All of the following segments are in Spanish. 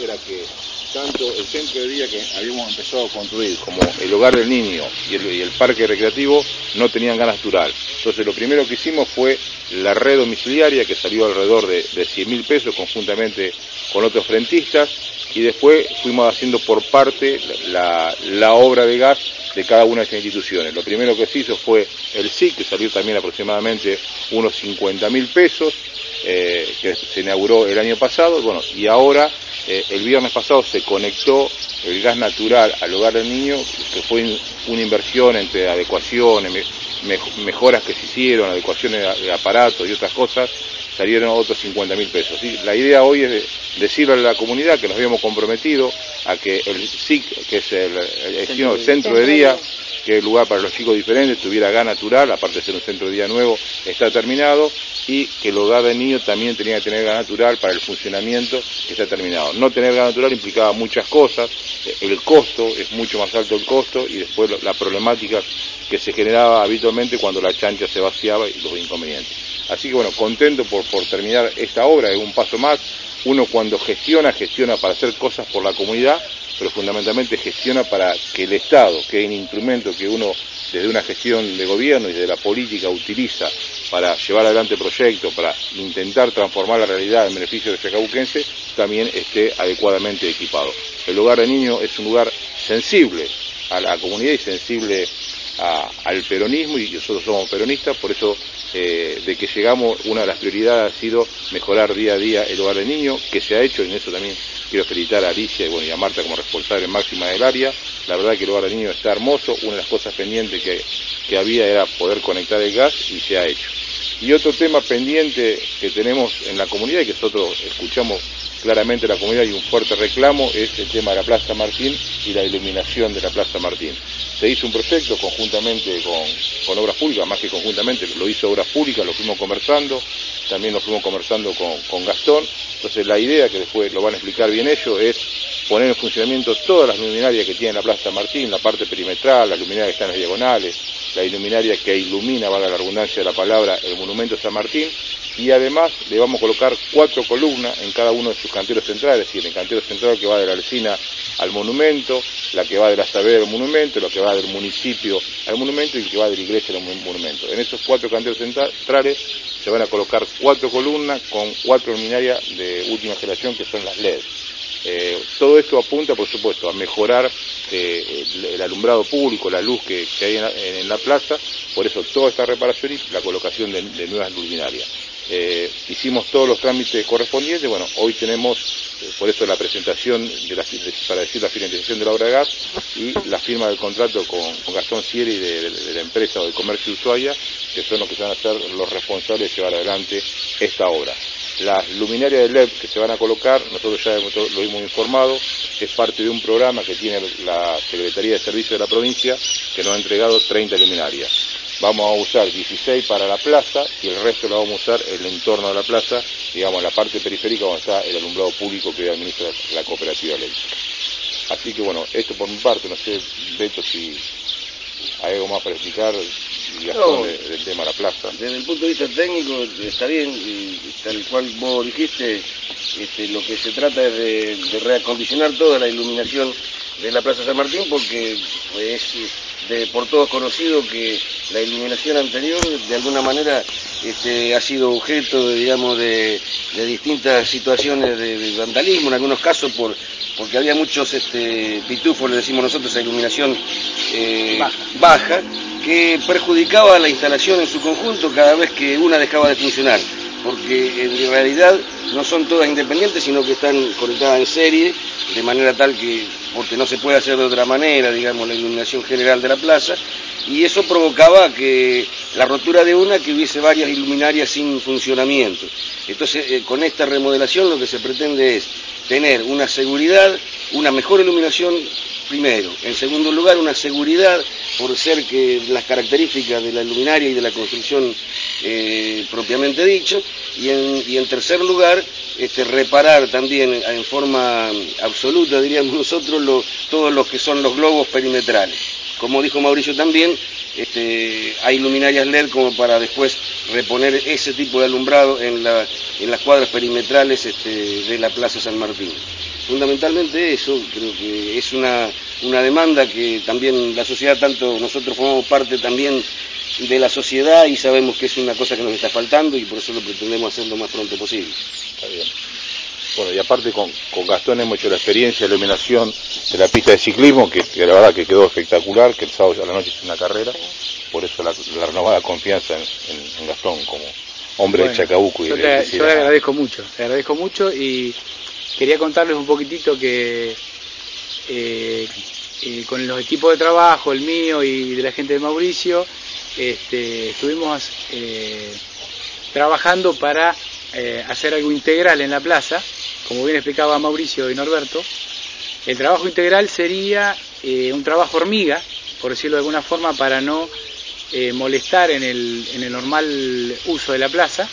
Era que tanto el centro de día que habíamos empezado a construir como el hogar del niño y el, parque recreativo no tenían gas natural. Entonces lo primero que hicimos fue la red domiciliaria que salió alrededor de, de 100 mil pesos conjuntamente con otros frentistas y después fuimos haciendo por parte la, la obra de gas de cada una de estas instituciones. Lo primero que se hizo fue el SIC, que salió también aproximadamente unos 50 mil pesos, eh, que se inauguró el año pasado, bueno, y ahora eh, el viernes pasado se conectó el gas natural al hogar del niño, que fue una inversión entre adecuaciones, mejoras que se hicieron, adecuaciones de aparatos y otras cosas, salieron otros 50 mil pesos. La idea hoy es decirle a la comunidad que nos habíamos comprometido a que el SIC, que es el, centro de día, que el lugar para los chicos diferentes, tuviera gas natural, aparte de ser un centro de día nuevo, está terminado, y que el hogar de niños también tenía que tener gas natural para el funcionamiento que está terminado. No tener gas natural implicaba muchas cosas, el costo, es mucho más alto el costo, y después la problemática que se generaba habitualmente cuando la chancha se vaciaba y los inconvenientes. Así que bueno, contento por, por terminar esta obra, es un paso más. Uno cuando gestiona, gestiona para hacer cosas por la comunidad, pero fundamentalmente gestiona para que el Estado, que es un instrumento que uno desde una gestión de gobierno y desde la política utiliza para llevar adelante proyectos, para intentar transformar la realidad en beneficio del chacabuquense, también esté adecuadamente equipado. El hogar de niños es un lugar sensible a la comunidad y sensible al peronismo y nosotros somos peronistas, por eso eh, de que llegamos, una de las prioridades ha sido mejorar día a día el hogar del niño, que se ha hecho, y en eso también quiero felicitar a Alicia y, bueno, y a Marta como responsable máxima del área. La verdad que el hogar del niño está hermoso, una de las cosas pendientes que, que había era poder conectar el gas y se ha hecho. Y otro tema pendiente que tenemos en la comunidad y que nosotros escuchamos claramente la comunidad y un fuerte reclamo es el tema de la Plaza Martín y la iluminación de la Plaza Martín. Se hizo un proyecto conjuntamente con, Obras Públicas, más que conjuntamente, lo hizo Obras Públicas, lo fuimos conversando, también lo fuimos conversando con, Gastón. Entonces la idea, que después lo van a explicar bien ellos, es poner en funcionamiento todas las luminarias que tiene la Plaza Martín, la parte perimetral, las luminarias que están en las diagonales, la iluminaria que ilumina, valga la redundancia de la palabra, el monumento San Martín, y además le vamos a colocar cuatro columnas en cada uno de sus canteros centrales, es decir, el cantero central que va de la Alcina al monumento, la que va de la Saavedra al monumento, la que va del municipio al monumento y la que va de la iglesia al monumento. En esos cuatro canteros centrales se van a colocar cuatro columnas con cuatro luminarias de última generación que son las LED. Eh, todo esto apunta, por supuesto, a mejorar eh, el, alumbrado público, la luz que, hay en la, plaza, por eso toda esta reparación y la colocación de, de nuevas luminarias. Eh, hicimos todos los trámites correspondientes, bueno, hoy tenemos, eh, por eso la presentación de la, para decir la finalización de la obra de gas y la firma del contrato con, Gastón Sieri de, la empresa o del comercio de Ushuaia, que son los que van a ser los responsables de llevar adelante esta obra. Las luminarias de LED que se van a colocar, nosotros ya lo hemos informado, es parte de un programa que tiene la Secretaría de Servicios de la provincia que nos ha entregado 30 luminarias vamos a usar 16 para la plaza y el resto lo vamos a usar en el entorno de la plaza, digamos, en la parte periférica donde está el alumbrado público que administra la cooperativa eléctrica. Así que bueno, esto por mi parte, no sé, Beto, si hay algo más para explicar y no, del tema de la plaza. Desde el punto de vista técnico está bien, y tal cual vos dijiste, este, lo que se trata es de, de reacondicionar toda la iluminación de la Plaza San Martín porque es por todos conocido que la iluminación anterior de alguna manera este, ha sido objeto, digamos, de, distintas situaciones de, vandalismo, en algunos casos por, porque había muchos este, pitufos, le decimos nosotros, a iluminación eh, baja. que perjudicaba la instalación en su conjunto cada vez que una dejaba de funcionar, porque en realidad no son todas independientes, sino que están conectadas en serie, de manera tal que porque no se puede hacer de otra manera, digamos, la iluminación general de la plaza, y eso provocaba que la rotura de una, que hubiese varias iluminarias sin funcionamiento. Entonces, eh, con esta remodelación lo que se pretende es tener una seguridad una mejor iluminación primero. En segundo lugar, una seguridad por ser que las características de la luminaria y de la construcción eh, propiamente dicho. Y en, tercer lugar, este, reparar también en forma absoluta, diríamos nosotros, todos los que son los globos perimetrales. Como dijo Mauricio también, este, hay luminarias LED como para después reponer ese tipo de alumbrado en, las cuadras perimetrales este, de la Plaza San Martín. Fundamentalmente eso, creo que es una, demanda que también la sociedad, tanto nosotros formamos parte también de la sociedad y sabemos que es una cosa que nos está faltando y por eso lo pretendemos hacer lo más pronto posible. Está bien. Bueno, y aparte con, Gastón hemos hecho la experiencia de iluminación de la pista de ciclismo, que, la verdad que quedó espectacular, que el sábado a la noche es una carrera, por eso la, renovada confianza en, Gastón como hombre de Chacabuco. Y yo, le agradezco mucho, le agradezco mucho y quería contarles un poquitito que eh, eh, con los equipos de trabajo, el mío y de la gente de Mauricio, este, estuvimos eh, trabajando para hacer algo integral en la plaza. Como bien explicaba Mauricio y Norberto, el trabajo integral sería un trabajo hormiga, por decirlo de alguna forma, para no molestar en el, normal uso de la plaza,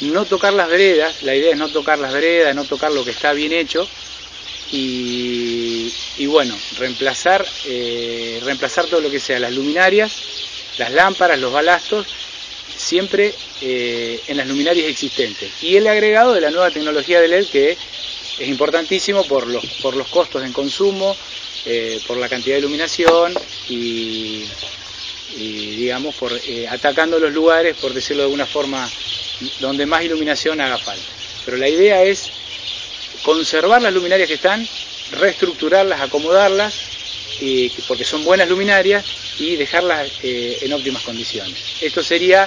no tocar las veredas, la idea es no tocar las veredas, no tocar lo que está bien hecho, y, bueno, reemplazar, eh, reemplazar todo lo que sea, las luminarias, las lámparas, los balastos, siempre eh, en las luminarias existentes. Y el agregado de la nueva tecnología de LED que es importantísimo por los, por los costos en consumo, eh, por la cantidad de iluminación y, digamos, por atacando los lugares, por decirlo de alguna forma, donde más iluminación haga falta. Pero la idea es conservar las luminarias que están, reestructurarlas, acomodarlas, porque son buenas luminarias, y dejarlas en óptimas condiciones. Esto sería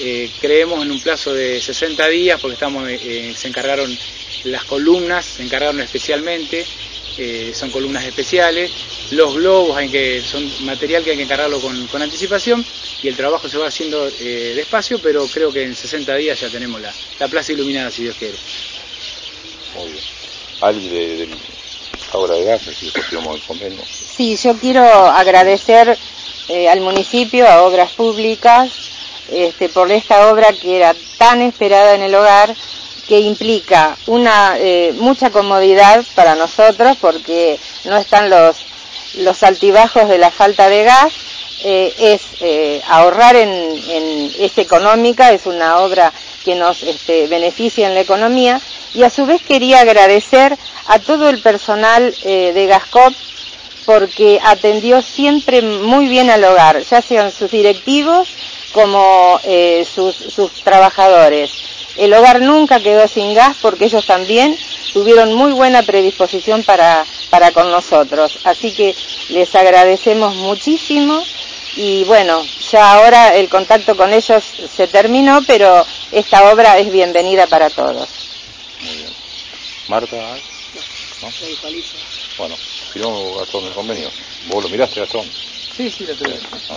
eh, creemos en un plazo de 60 días porque estamos, eh, eh, se encargaron las columnas, se encargaron especialmente, son columnas especiales, los globos hay que, son material que hay que encargarlo con, anticipación y el trabajo se va haciendo despacio, pero creo que en 60 días ya tenemos la, plaza iluminada si Dios quiere. Muy bien. Ali de, Obra de Gas, si el convenio. Sí, yo quiero agradecer al municipio, a Obras Públicas, este, por esta obra que era tan esperada en el hogar, que implica una eh, mucha comodidad para nosotros porque no están los, los altibajos de la falta de gas, eh, es eh, ahorrar en, es económica, es una obra que nos este, beneficia en la economía y a su vez quería agradecer a todo el personal de Gascop porque atendió siempre muy bien al hogar, ya sean sus directivos, como sus, sus trabajadores. El hogar nunca quedó sin gas porque ellos también tuvieron muy buena predisposición para, para con nosotros. Así que les agradecemos muchísimo y bueno, ya ahora el contacto con ellos se terminó, pero esta obra es bienvenida para todos. Muy bien. Marta, ¿no? Bueno, firmó Gastón el convenio. ¿Vos lo miraste, Gastón? Sí, sí, lo tuve. Ah.